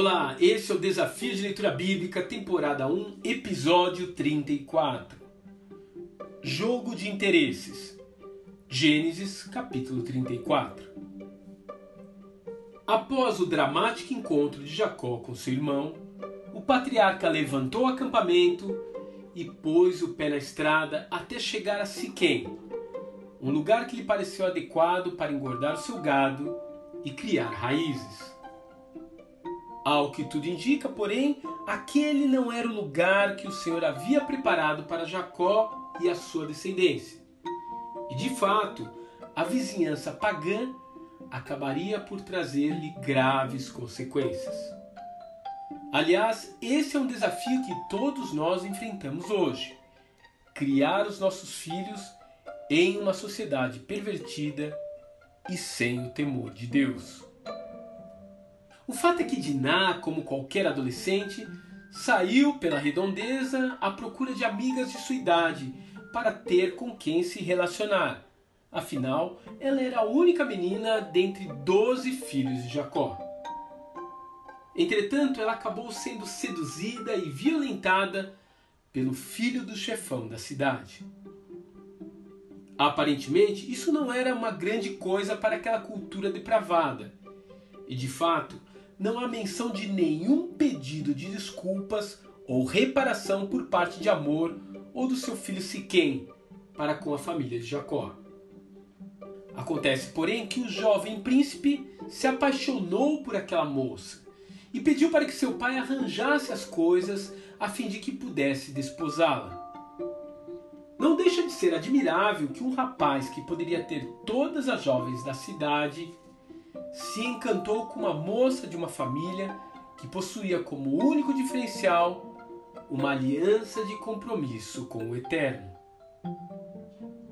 Olá, esse é o Desafio de Leitura Bíblica, temporada 1, episódio 34. Jogo de Interesses. Gênesis, capítulo 34. Após o dramático encontro de Jacó com seu irmão, o patriarca levantou o acampamento e pôs o pé na estrada até chegar a Siquém, um lugar que lhe pareceu adequado para engordar seu gado e criar raízes. Ao que tudo indica, porém, aquele não era o lugar que o Senhor havia preparado para Jacó e a sua descendência. E de fato, a vizinhança pagã acabaria por trazer-lhe graves consequências. Aliás, esse é um desafio que todos nós enfrentamos hoje: criar os nossos filhos em uma sociedade pervertida e sem o temor de Deus. O fato é que Diná, como qualquer adolescente, saiu pela redondeza à procura de amigas de sua idade para ter com quem se relacionar. Afinal, ela era a única menina dentre doze filhos de Jacó. Entretanto, ela acabou sendo seduzida e violentada pelo filho do chefão da cidade. Aparentemente, isso não era uma grande coisa para aquela cultura depravada. E de fato, não há menção de nenhum pedido de desculpas ou reparação por parte de Amor ou do seu filho Siquém para com a família de Jacó. Acontece, porém, que o jovem príncipe se apaixonou por aquela moça e pediu para que seu pai arranjasse as coisas a fim de que pudesse desposá-la. Não deixa de ser admirável que um rapaz que poderia ter todas as jovens da cidade se encantou com uma moça de uma família que possuía como único diferencial uma aliança de compromisso com o Eterno.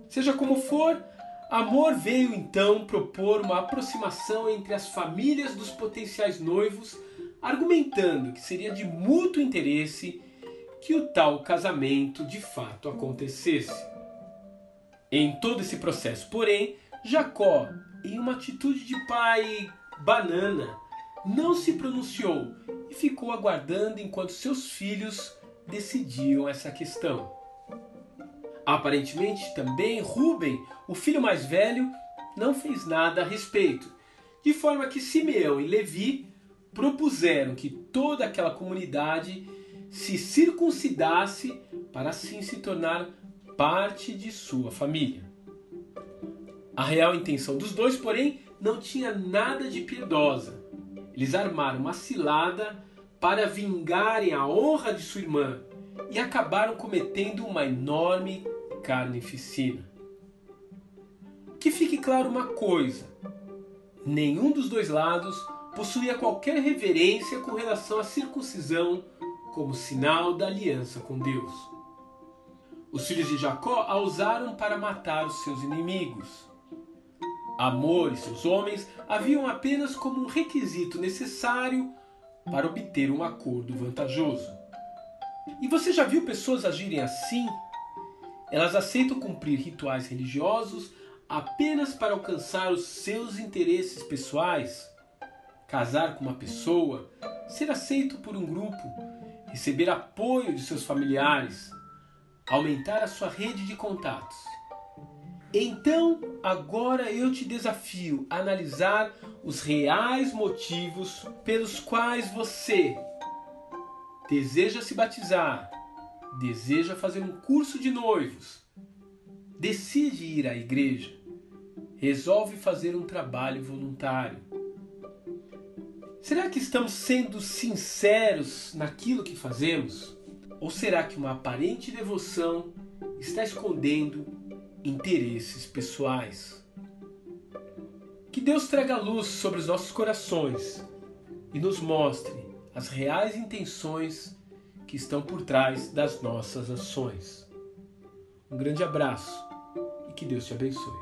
Seja como for, Amor veio então propor uma aproximação entre as famílias dos potenciais noivos, argumentando que seria de mútuo interesse que o tal casamento de fato acontecesse. Em todo esse processo, porém, Jacó, em uma atitude de pai banana, não se pronunciou e ficou aguardando enquanto seus filhos decidiam essa questão. Aparentemente, também Ruben, o filho mais velho, não fez nada a respeito, de forma que Simeão e Levi propuseram que toda aquela comunidade se circuncidasse para assim se tornar parte de sua família. A real intenção dos dois, porém, não tinha nada de piedosa. Eles armaram uma cilada para vingarem a honra de sua irmã e acabaram cometendo uma enorme carnificina. Que fique claro uma coisa: nenhum dos dois lados possuía qualquer reverência com relação à circuncisão como sinal da aliança com Deus. Os filhos de Jacó a usaram para matar os seus inimigos. Amor e seus homens haviam apenas como um requisito necessário para obter um acordo vantajoso. E você já viu pessoas agirem assim? Elas aceitam cumprir rituais religiosos apenas para alcançar os seus interesses pessoais, casar com uma pessoa, ser aceito por um grupo receber apoio de seus familiares, aumentar a sua rede de contatos. Então, agora eu te desafio a analisar os reais motivos pelos quais você deseja se batizar, deseja fazer um curso de noivos, decide ir à igreja, resolve fazer um trabalho voluntário, Será que estamos sendo sinceros naquilo que fazemos? Ou será que uma aparente devoção está escondendo interesses pessoais? Que Deus traga luz sobre os nossos corações e nos mostre as reais intenções que estão por trás das nossas ações. Um grande abraço e que Deus te abençoe.